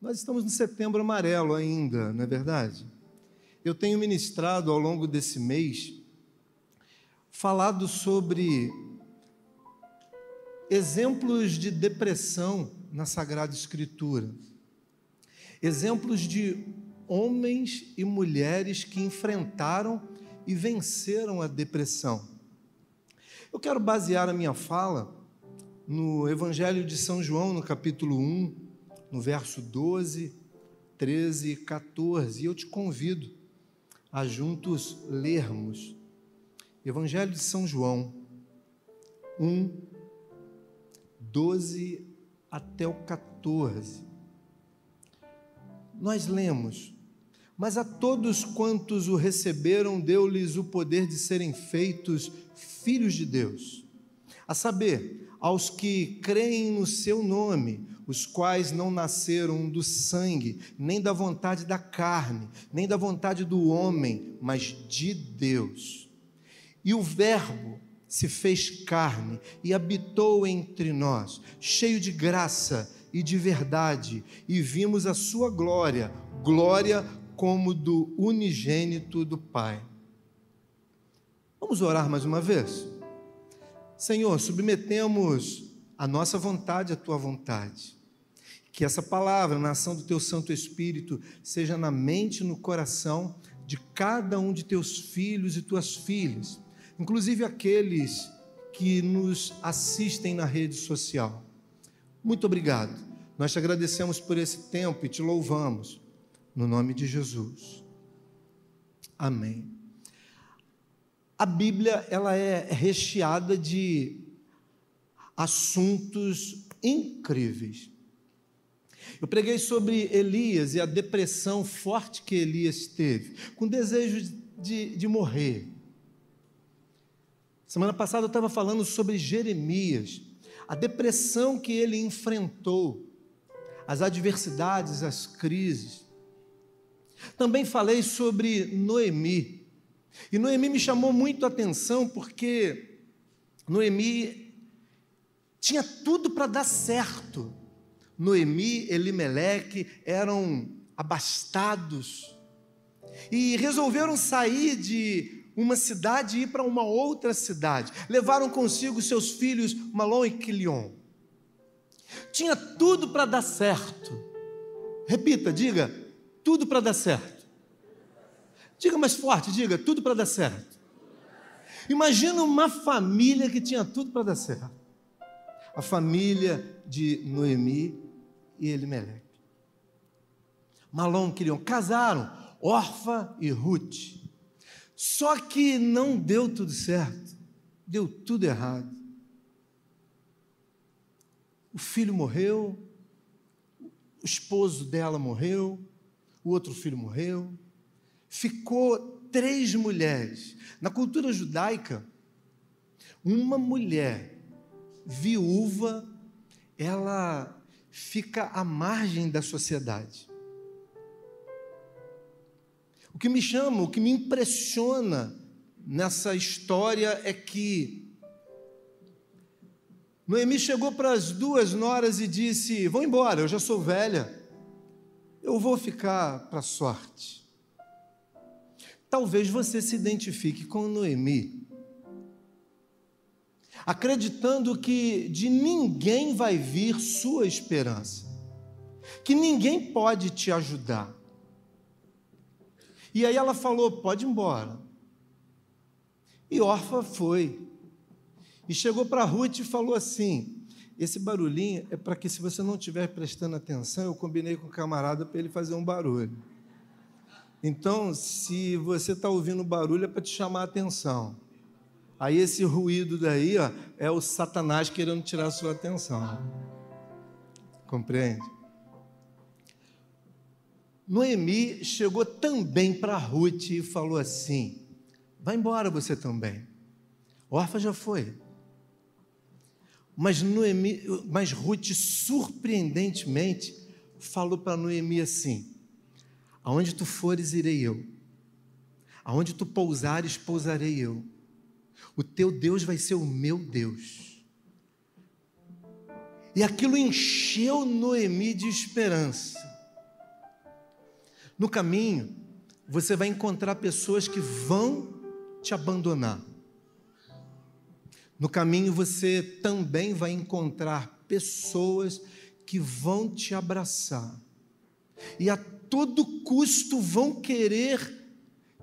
Nós estamos no setembro amarelo ainda, não é verdade? Eu tenho ministrado ao longo desse mês, falado sobre exemplos de depressão na Sagrada Escritura. Exemplos de homens e mulheres que enfrentaram e venceram a depressão. Eu quero basear a minha fala no Evangelho de São João, no capítulo 1, no verso 12, 13 e 14. E eu te convido a juntos lermos. Evangelho de São João 1, 12 até o 14. Nós lemos: Mas a todos quantos o receberam, deu-lhes o poder de serem feitos filhos de Deus, a saber, aos que creem no seu nome, os quais não nasceram do sangue, nem da vontade da carne, nem da vontade do homem, mas de Deus. E o Verbo se fez carne e habitou entre nós, cheio de graça e de verdade, e vimos a sua glória, glória como do unigênito do Pai. Vamos orar mais uma vez? Senhor, submetemos a nossa vontade à tua vontade. Que essa palavra, na ação do teu Santo Espírito, seja na mente e no coração de cada um de teus filhos e tuas filhas inclusive aqueles que nos assistem na rede social. Muito obrigado. Nós te agradecemos por esse tempo e te louvamos. No nome de Jesus. Amém. A Bíblia ela é recheada de assuntos incríveis. Eu preguei sobre Elias e a depressão forte que Elias teve, com desejo de, de morrer. Semana passada eu estava falando sobre Jeremias, a depressão que ele enfrentou, as adversidades, as crises. Também falei sobre Noemi. E Noemi me chamou muito a atenção porque Noemi tinha tudo para dar certo. Noemi, Elimeleque eram abastados e resolveram sair de uma cidade e ir para uma outra cidade. Levaram consigo seus filhos Malom e Quilion. Tinha tudo para dar certo. Repita, diga, tudo para dar certo. Diga mais forte, diga, tudo para dar certo. Imagina uma família que tinha tudo para dar certo. A família de Noemi e Elimeleque. Malom Quilion casaram, Orfa e Ruth. Só que não deu tudo certo, deu tudo errado. O filho morreu, o esposo dela morreu, o outro filho morreu. Ficou três mulheres. Na cultura judaica, uma mulher viúva, ela fica à margem da sociedade. O que me chama, o que me impressiona nessa história é que Noemi chegou para as duas noras e disse: Vou embora, eu já sou velha, eu vou ficar para a sorte. Talvez você se identifique com Noemi, acreditando que de ninguém vai vir sua esperança, que ninguém pode te ajudar. E aí ela falou: pode ir embora. E Orfa foi. E chegou para Ruth e falou assim: esse barulhinho é para que, se você não estiver prestando atenção, eu combinei com o camarada para ele fazer um barulho. Então, se você está ouvindo barulho, é para te chamar a atenção. Aí esse ruído daí ó, é o Satanás querendo tirar a sua atenção. Compreende? Noemi chegou também para Ruth e falou assim: vai embora você também. Orfa já foi. Mas, Noemi, mas Ruth, surpreendentemente, falou para Noemi assim: Aonde tu fores, irei eu. Aonde tu pousares, pousarei eu. O teu Deus vai ser o meu Deus. E aquilo encheu Noemi de esperança. No caminho, você vai encontrar pessoas que vão te abandonar. No caminho, você também vai encontrar pessoas que vão te abraçar e a todo custo vão querer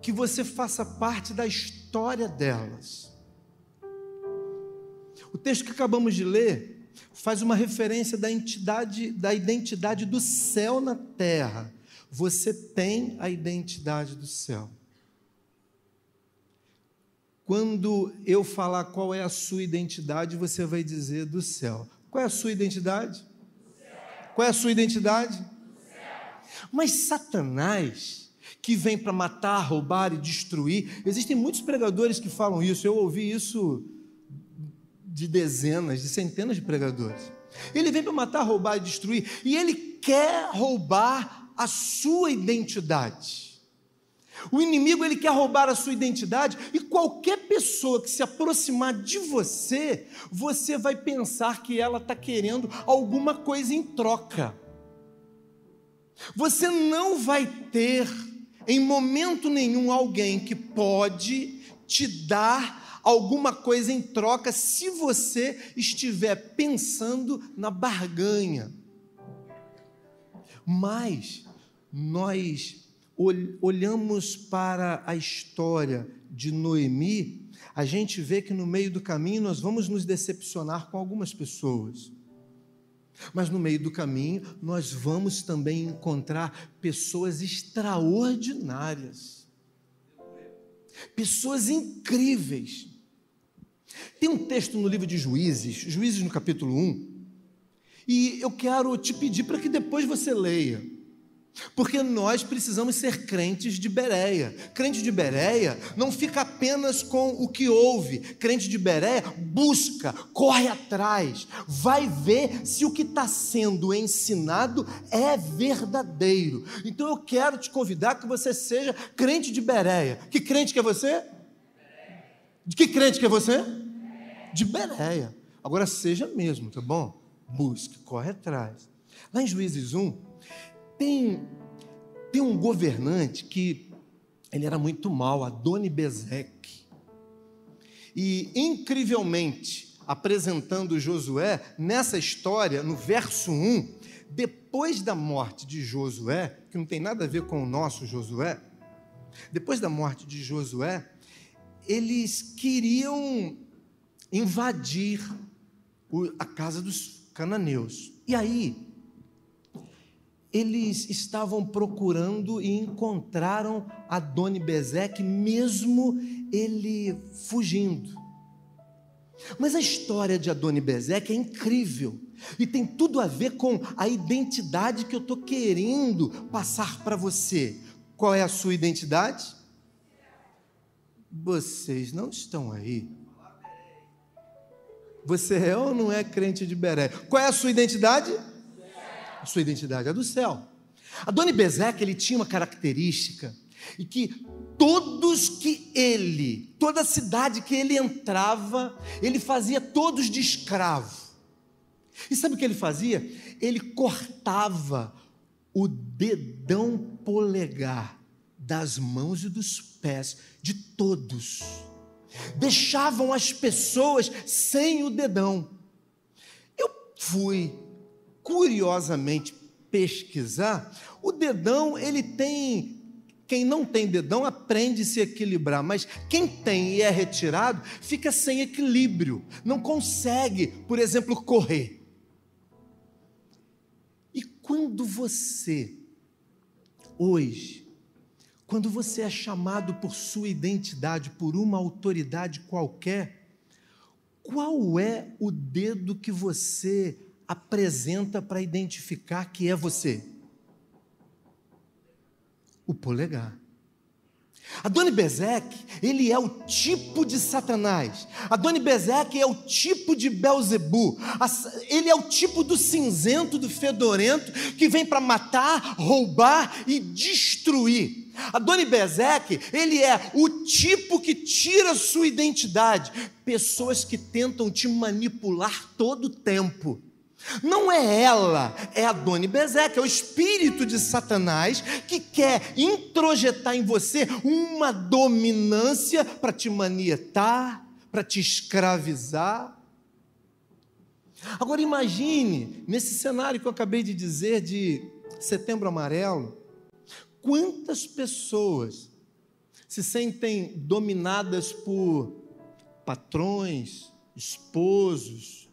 que você faça parte da história delas. O texto que acabamos de ler faz uma referência da entidade, da identidade do céu na terra. Você tem a identidade do céu. Quando eu falar qual é a sua identidade, você vai dizer do céu. Qual é a sua identidade? Qual é a sua identidade? Mas Satanás, que vem para matar, roubar e destruir, existem muitos pregadores que falam isso. Eu ouvi isso de dezenas, de centenas de pregadores. Ele vem para matar, roubar e destruir, e ele quer roubar a sua identidade. O inimigo ele quer roubar a sua identidade e qualquer pessoa que se aproximar de você, você vai pensar que ela está querendo alguma coisa em troca. Você não vai ter em momento nenhum alguém que pode te dar alguma coisa em troca se você estiver pensando na barganha. Mas nós olhamos para a história de Noemi, a gente vê que no meio do caminho nós vamos nos decepcionar com algumas pessoas. Mas no meio do caminho nós vamos também encontrar pessoas extraordinárias. Pessoas incríveis tem um texto no livro de Juízes, Juízes no capítulo 1, e eu quero te pedir para que depois você leia. Porque nós precisamos ser crentes de Bereia. Crente de Bereia não fica apenas com o que ouve. Crente de Bereia busca, corre atrás, vai ver se o que está sendo ensinado é verdadeiro. Então eu quero te convidar que você seja crente de Bereia. Que crente que é você? De que crente que é você? De Bereia. Agora seja mesmo, tá bom? Busque, corre atrás. Lá em Juízes 1, tem, tem um governante que ele era muito mal, Adoni Bezek. E incrivelmente, apresentando Josué, nessa história, no verso 1, depois da morte de Josué, que não tem nada a ver com o nosso Josué, depois da morte de Josué, eles queriam invadir a casa dos cananeus. E aí, eles estavam procurando e encontraram Adoni Bezeque, mesmo ele fugindo. Mas a história de Adoni Bezeque é incrível e tem tudo a ver com a identidade que eu estou querendo passar para você. Qual é a sua identidade? Vocês não estão aí. Você é ou não é crente de Beré? Qual é a sua identidade? A sua identidade é do céu. Adoni Bezek, ele tinha uma característica e que todos que ele, toda cidade que ele entrava, ele fazia todos de escravo. E sabe o que ele fazia? Ele cortava o dedão polegar das mãos e dos pés de todos. Deixavam as pessoas sem o dedão. Eu fui curiosamente pesquisar. O dedão, ele tem quem não tem dedão aprende a se equilibrar, mas quem tem e é retirado fica sem equilíbrio, não consegue, por exemplo, correr. E quando você, hoje, quando você é chamado por sua identidade, por uma autoridade qualquer, qual é o dedo que você apresenta para identificar que é você? O polegar. Adoni Bezek, ele é o tipo de Satanás. Adoni Bezek é o tipo de Belzebu. Ele é o tipo do cinzento, do fedorento, que vem para matar, roubar e destruir. Adoni Bezek, ele é o tipo que tira sua identidade. Pessoas que tentam te manipular todo o tempo. Não é ela, é a Dona Bezeque, é o espírito de Satanás que quer introjetar em você uma dominância para te manietar, para te escravizar. Agora imagine, nesse cenário que eu acabei de dizer de Setembro Amarelo, quantas pessoas se sentem dominadas por patrões, esposos,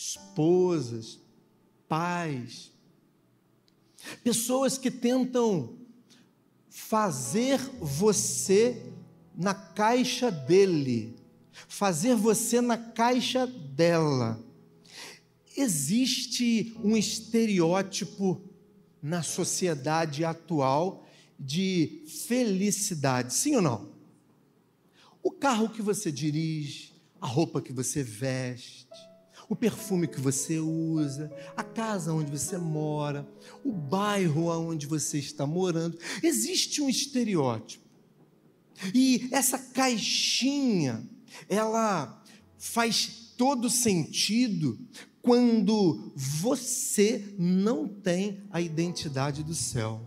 esposas, pais, pessoas que tentam fazer você na caixa dele, fazer você na caixa dela. Existe um estereótipo na sociedade atual de felicidade, sim ou não? O carro que você dirige, a roupa que você veste, o perfume que você usa, a casa onde você mora, o bairro onde você está morando. Existe um estereótipo. E essa caixinha, ela faz todo sentido quando você não tem a identidade do céu.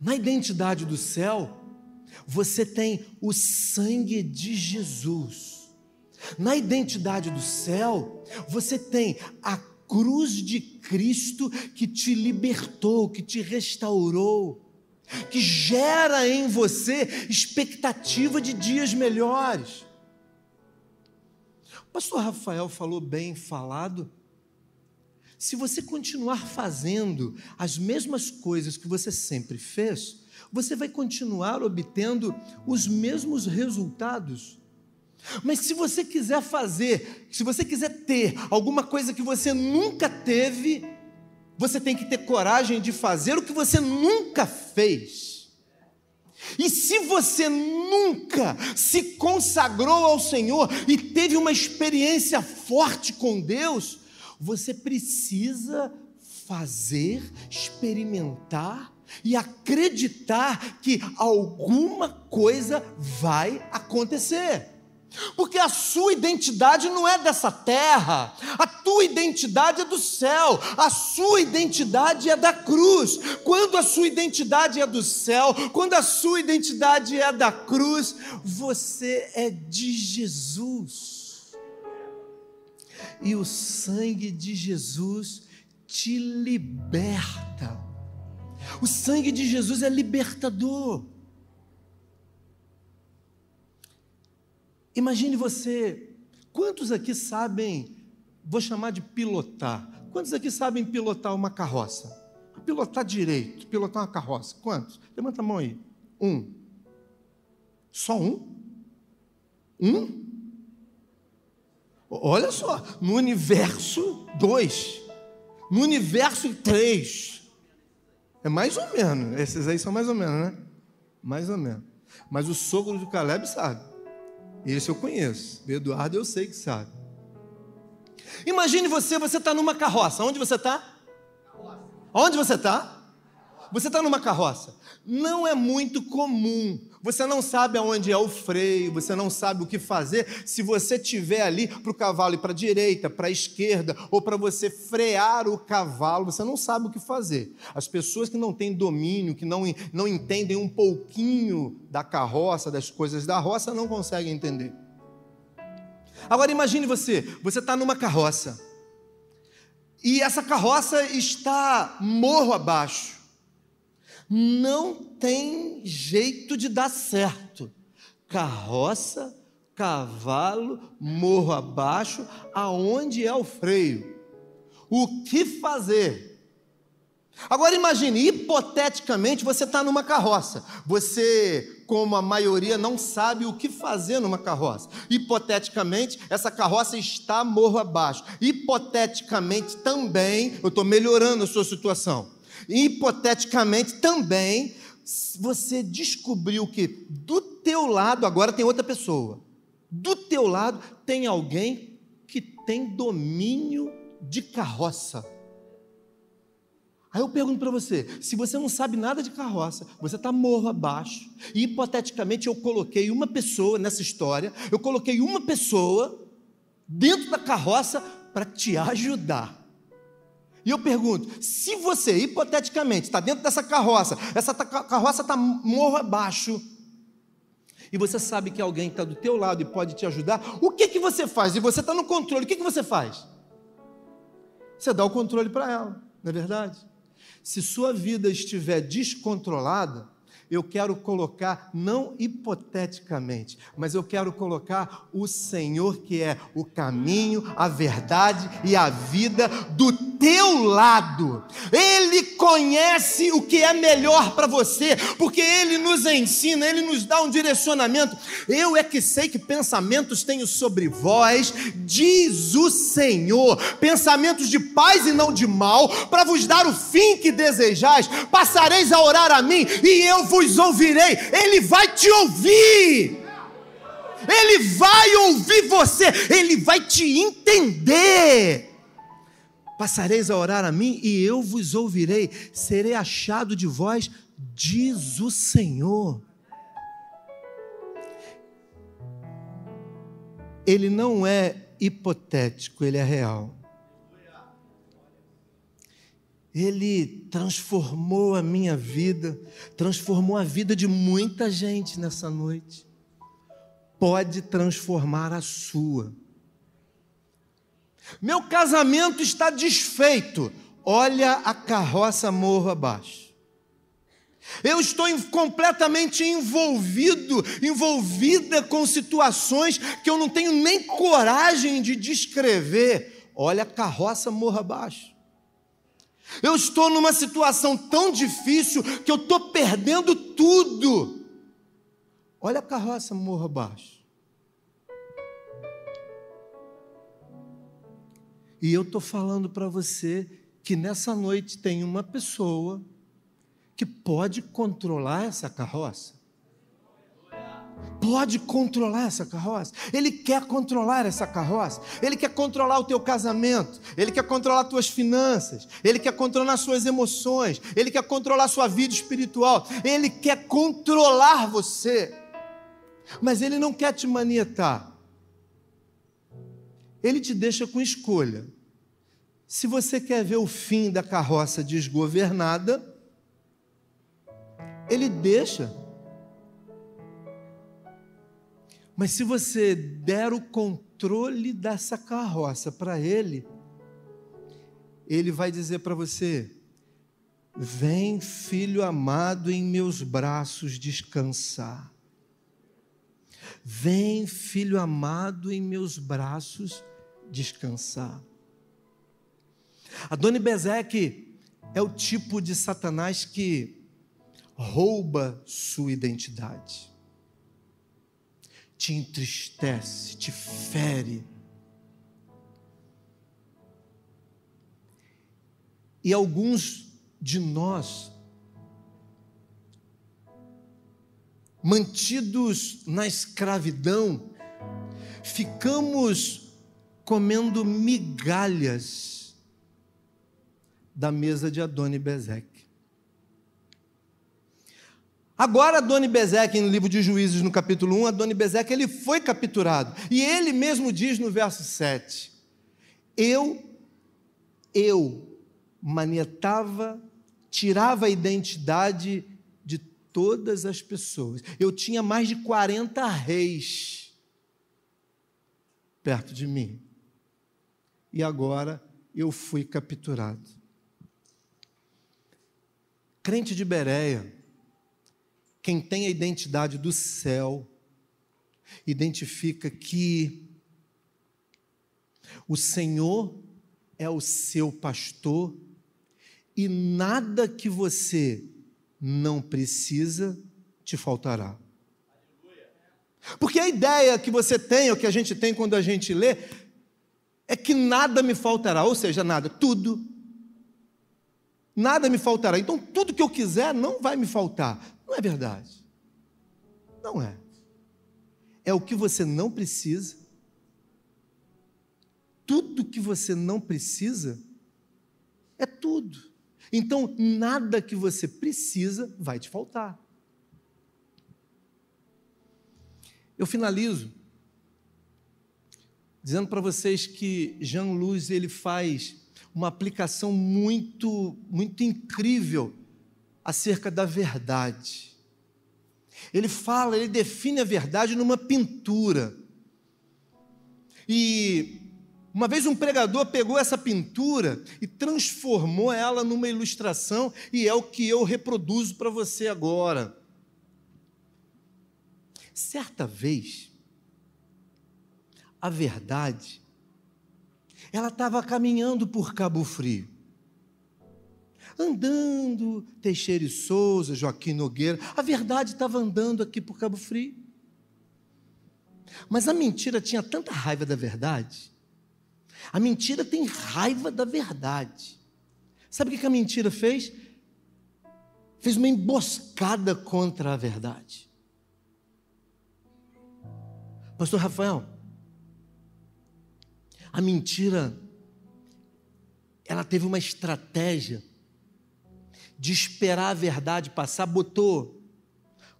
Na identidade do céu, você tem o sangue de Jesus. Na identidade do céu, você tem a cruz de Cristo que te libertou, que te restaurou, que gera em você expectativa de dias melhores. O pastor Rafael falou bem falado. Se você continuar fazendo as mesmas coisas que você sempre fez, você vai continuar obtendo os mesmos resultados. Mas se você quiser fazer, se você quiser ter alguma coisa que você nunca teve, você tem que ter coragem de fazer o que você nunca fez. E se você nunca se consagrou ao Senhor e teve uma experiência forte com Deus, você precisa fazer, experimentar e acreditar que alguma coisa vai acontecer. Porque a sua identidade não é dessa terra, a tua identidade é do céu, a sua identidade é da cruz. Quando a sua identidade é do céu, quando a sua identidade é da cruz, você é de Jesus. E o sangue de Jesus te liberta. O sangue de Jesus é libertador. Imagine você, quantos aqui sabem, vou chamar de pilotar, quantos aqui sabem pilotar uma carroça? Pilotar direito, pilotar uma carroça, quantos? Levanta a mão aí. Um. Só um? Um? Olha só, no universo, dois. No universo, três. É mais ou menos. Esses aí são mais ou menos, né? Mais ou menos. Mas o sogro do Caleb sabe. Esse eu conheço. O Eduardo eu sei que sabe. Imagine você, você está numa carroça. Onde você está? Onde você está? Você está numa carroça. Não é muito comum você não sabe aonde é o freio, você não sabe o que fazer. Se você tiver ali para o cavalo ir para a direita, para a esquerda, ou para você frear o cavalo, você não sabe o que fazer. As pessoas que não têm domínio, que não, não entendem um pouquinho da carroça, das coisas da roça, não conseguem entender. Agora imagine você, você está numa carroça. E essa carroça está morro abaixo não tem jeito de dar certo. Carroça, cavalo, morro abaixo, aonde é o freio? O que fazer? Agora imagine, hipoteticamente, você está numa carroça. Você, como a maioria, não sabe o que fazer numa carroça. Hipoteticamente, essa carroça está morro abaixo. Hipoteticamente também, eu estou melhorando a sua situação hipoteticamente também, você descobriu que do teu lado agora tem outra pessoa. Do teu lado tem alguém que tem domínio de carroça. Aí eu pergunto para você: se você não sabe nada de carroça, você está morro abaixo, e hipoteticamente eu coloquei uma pessoa nessa história, eu coloquei uma pessoa dentro da carroça para te ajudar. E eu pergunto: se você, hipoteticamente, está dentro dessa carroça, essa carroça está morro abaixo, e você sabe que alguém está do teu lado e pode te ajudar, o que, que você faz? E você está no controle, o que, que você faz? Você dá o controle para ela, não é verdade? Se sua vida estiver descontrolada, eu quero colocar, não hipoteticamente, mas eu quero colocar o Senhor, que é o caminho, a verdade e a vida, do teu lado. Ele conhece o que é melhor para você, porque Ele nos ensina, Ele nos dá um direcionamento. Eu é que sei que pensamentos tenho sobre vós, diz o Senhor, pensamentos de paz e não de mal, para vos dar o fim que desejais. Passareis a orar a mim e eu vos ouvirei. Ele vai te ouvir. Ele vai ouvir você, ele vai te entender. Passareis a orar a mim e eu vos ouvirei, serei achado de vós, diz o Senhor. Ele não é hipotético, ele é real. Ele transformou a minha vida, transformou a vida de muita gente nessa noite. Pode transformar a sua. Meu casamento está desfeito. Olha a carroça morro abaixo. Eu estou completamente envolvido, envolvida com situações que eu não tenho nem coragem de descrever. Olha a carroça morro abaixo. Eu estou numa situação tão difícil que eu estou perdendo tudo. Olha a carroça morro abaixo. E eu estou falando para você que nessa noite tem uma pessoa que pode controlar essa carroça pode controlar essa carroça. Ele quer controlar essa carroça. Ele quer controlar o teu casamento. Ele quer controlar as tuas finanças. Ele quer controlar suas emoções. Ele quer controlar sua vida espiritual. Ele quer controlar você. Mas ele não quer te manietar. Ele te deixa com escolha. Se você quer ver o fim da carroça desgovernada, ele deixa Mas se você der o controle dessa carroça para ele, ele vai dizer para você: Vem, filho amado, em meus braços descansar. Vem, filho amado, em meus braços descansar. Adoni Bezeque é o tipo de Satanás que rouba sua identidade te entristece, te fere. E alguns de nós, mantidos na escravidão, ficamos comendo migalhas da mesa de Adoni Bezeque. Agora, Adoni Bezeque, no livro de Juízes, no capítulo 1, Adoni Bezeque, ele foi capturado. E ele mesmo diz no verso 7: Eu, eu manietava, tirava a identidade de todas as pessoas. Eu tinha mais de 40 reis perto de mim. E agora eu fui capturado. Crente de Bereia, quem tem a identidade do céu, identifica que o Senhor é o seu pastor e nada que você não precisa te faltará. Porque a ideia que você tem, ou que a gente tem quando a gente lê, é que nada me faltará, ou seja, nada, tudo. Nada me faltará. Então, tudo que eu quiser não vai me faltar. Não é verdade. Não é. É o que você não precisa. Tudo que você não precisa é tudo. Então, nada que você precisa vai te faltar. Eu finalizo dizendo para vocês que Jean Luz ele faz uma aplicação muito muito incrível acerca da verdade. Ele fala, ele define a verdade numa pintura. E uma vez um pregador pegou essa pintura e transformou ela numa ilustração, e é o que eu reproduzo para você agora. Certa vez, a verdade, ela estava caminhando por Cabo Frio. Andando, Teixeira e Souza, Joaquim Nogueira, a verdade estava andando aqui por Cabo Frio. Mas a mentira tinha tanta raiva da verdade a mentira tem raiva da verdade. Sabe o que a mentira fez? Fez uma emboscada contra a verdade. Pastor Rafael, a mentira, ela teve uma estratégia de esperar a verdade passar, botou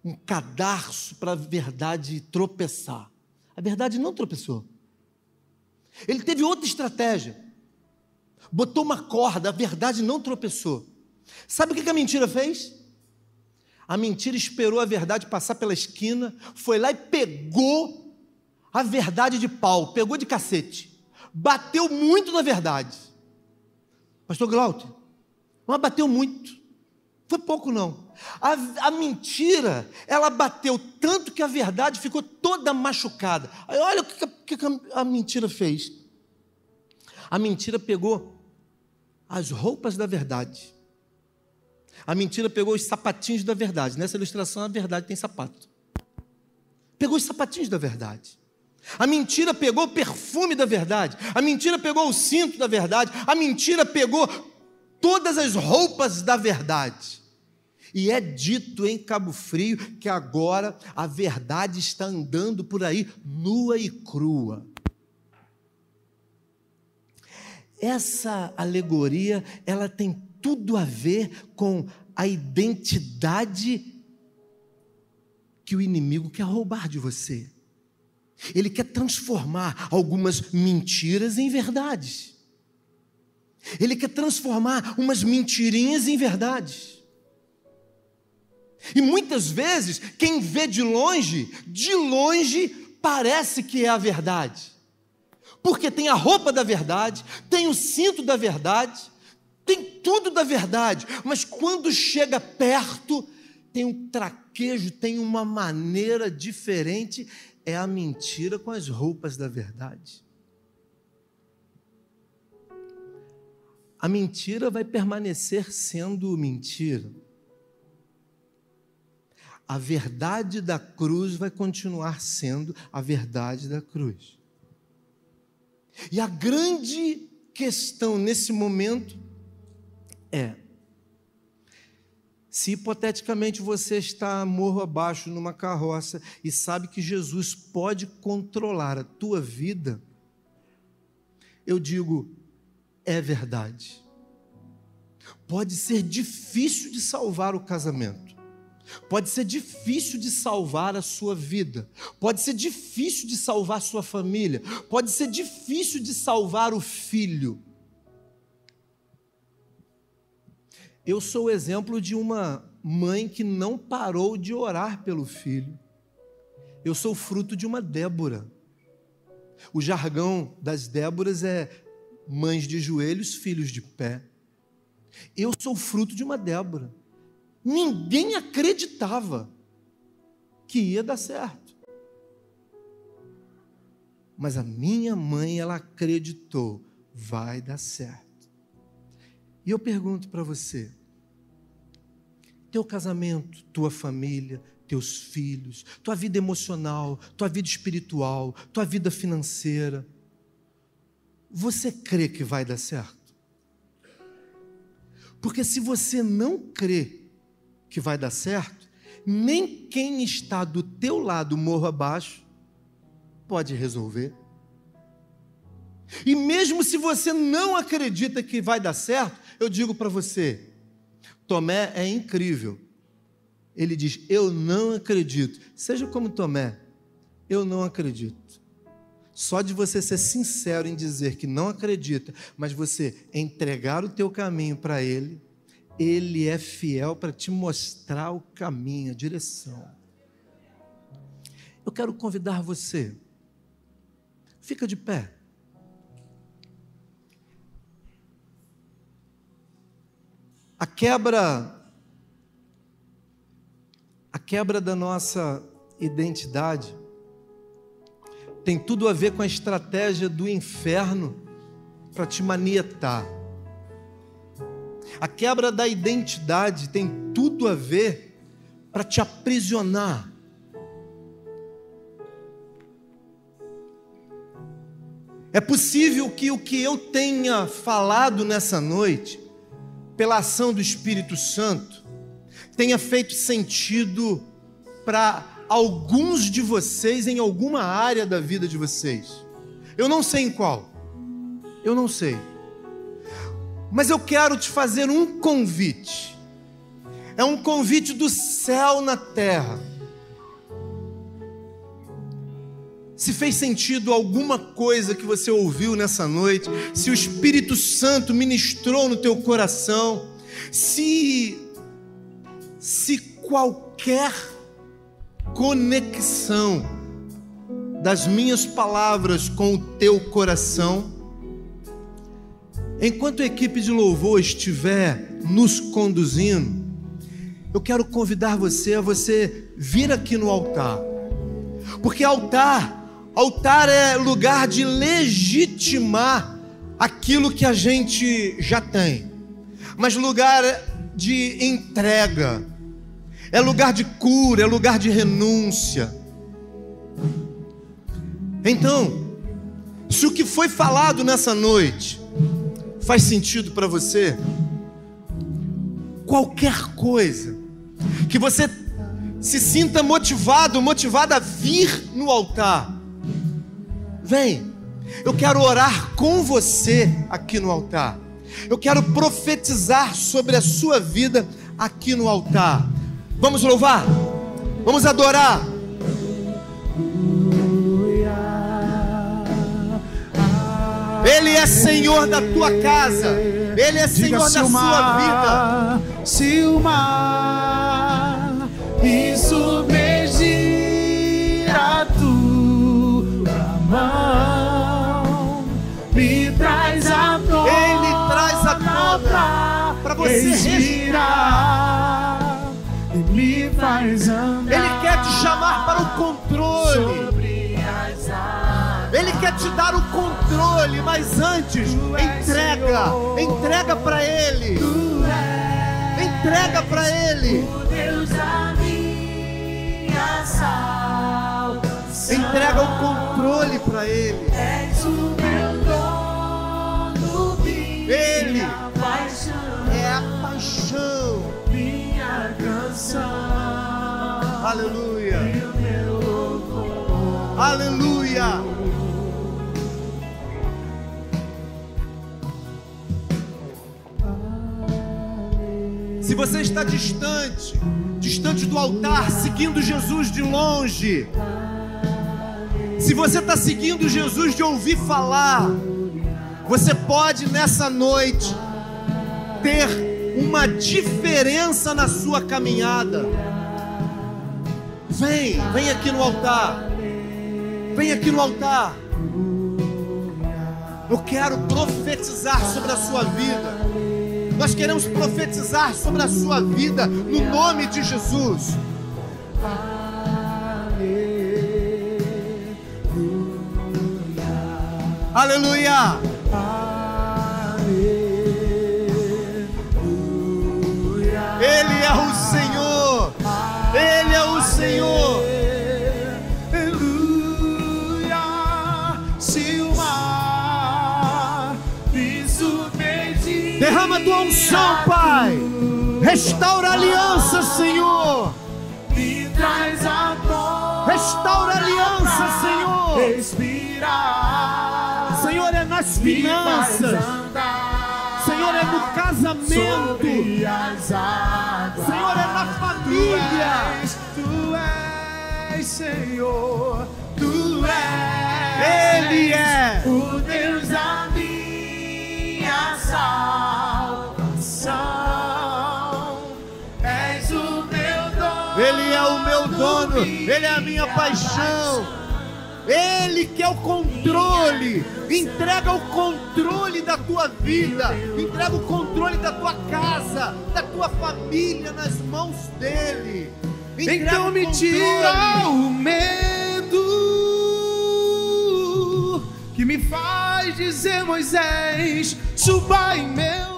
um cadarço para a verdade tropeçar. A verdade não tropeçou. Ele teve outra estratégia. Botou uma corda, a verdade não tropeçou. Sabe o que a mentira fez? A mentira esperou a verdade passar pela esquina, foi lá e pegou a verdade de pau, pegou de cacete, bateu muito na verdade. Pastor Glauter, mas bateu muito, foi pouco não. A, a, mentira, ela bateu tanto que a verdade ficou toda machucada. Aí olha o que, que, que a mentira fez. A mentira pegou as roupas da verdade. A mentira pegou os sapatinhos da verdade. Nessa ilustração, a verdade tem sapato. Pegou os sapatinhos da verdade. A mentira pegou o perfume da verdade. A mentira pegou o cinto da verdade. A mentira pegou todas as roupas da verdade. E é dito em Cabo Frio que agora a verdade está andando por aí nua e crua. Essa alegoria, ela tem tudo a ver com a identidade que o inimigo quer roubar de você. Ele quer transformar algumas mentiras em verdades. Ele quer transformar umas mentirinhas em verdades. E muitas vezes, quem vê de longe, de longe parece que é a verdade. Porque tem a roupa da verdade, tem o cinto da verdade, tem tudo da verdade, mas quando chega perto, tem um traquejo, tem uma maneira diferente, é a mentira com as roupas da verdade. A mentira vai permanecer sendo mentira a verdade da cruz vai continuar sendo a verdade da cruz. E a grande questão nesse momento é: se hipoteticamente você está morro abaixo numa carroça e sabe que Jesus pode controlar a tua vida, eu digo, é verdade. Pode ser difícil de salvar o casamento. Pode ser difícil de salvar a sua vida, pode ser difícil de salvar sua família, pode ser difícil de salvar o filho. Eu sou o exemplo de uma mãe que não parou de orar pelo filho. Eu sou fruto de uma Débora. O jargão das Déboras é mães de joelhos, filhos de pé. Eu sou fruto de uma Débora. Ninguém acreditava que ia dar certo. Mas a minha mãe, ela acreditou, vai dar certo. E eu pergunto para você: teu casamento, tua família, teus filhos, tua vida emocional, tua vida espiritual, tua vida financeira, você crê que vai dar certo? Porque se você não crê que vai dar certo, nem quem está do teu lado morro abaixo pode resolver. E mesmo se você não acredita que vai dar certo, eu digo para você, Tomé é incrível. Ele diz: Eu não acredito. Seja como Tomé, eu não acredito. Só de você ser sincero em dizer que não acredita, mas você entregar o teu caminho para Ele, Ele é fiel para te mostrar o caminho, a direção. Eu quero convidar você, fica de pé. A quebra, a quebra da nossa identidade tem tudo a ver com a estratégia do inferno para te manietar. A quebra da identidade tem tudo a ver para te aprisionar. É possível que o que eu tenha falado nessa noite, pela ação do Espírito Santo, tenha feito sentido para alguns de vocês em alguma área da vida de vocês. Eu não sei em qual. Eu não sei. Mas eu quero te fazer um convite. É um convite do céu na terra. Se fez sentido alguma coisa que você ouviu nessa noite, se o Espírito Santo ministrou no teu coração, se se qualquer conexão das minhas palavras com o teu coração. Enquanto a equipe de louvor estiver nos conduzindo, eu quero convidar você a você vir aqui no altar. Porque altar, altar é lugar de legitimar aquilo que a gente já tem. Mas lugar de entrega, é lugar de cura, é lugar de renúncia. Então, se o que foi falado nessa noite faz sentido para você, qualquer coisa que você se sinta motivado, motivada a vir no altar, vem. Eu quero orar com você aqui no altar. Eu quero profetizar sobre a sua vida aqui no altar. Vamos louvar, vamos adorar. Ele é Senhor da tua casa, Ele é Senhor da sua vida. Se o mar me você respirar me faz andar. Ele quer te chamar para o controle. Ele quer te dar o controle, mas antes, entrega, entrega para Ele. Entrega para Ele. Entrega o controle para Ele. Ele é a paixão Aleluia. Aleluia. Se você está distante, distante do altar, seguindo Jesus de longe, se você está seguindo Jesus de ouvir falar, você pode nessa noite ter uma diferença na sua caminhada. Vem, vem aqui no altar. Vem aqui no altar. Eu quero profetizar sobre a sua vida. Nós queremos profetizar sobre a sua vida no nome de Jesus. Aleluia. Ele tua unção, Pai. Restaura a aliança, Senhor. me traz a dor. Restaura a aliança, Senhor. Senhor, é nas finanças. Senhor, é no casamento. Senhor, é na família. Tu és Senhor, tu és. Ele é o Deus da minha salvação. És o meu dono. Ele é o meu dono, Ele é a minha paixão. Ele quer o controle. Entrega o controle da tua vida. Entrega o controle da tua casa, da tua família nas mãos dele. Entrega Então me tira o medo que me faz dizer Moisés, suba em meu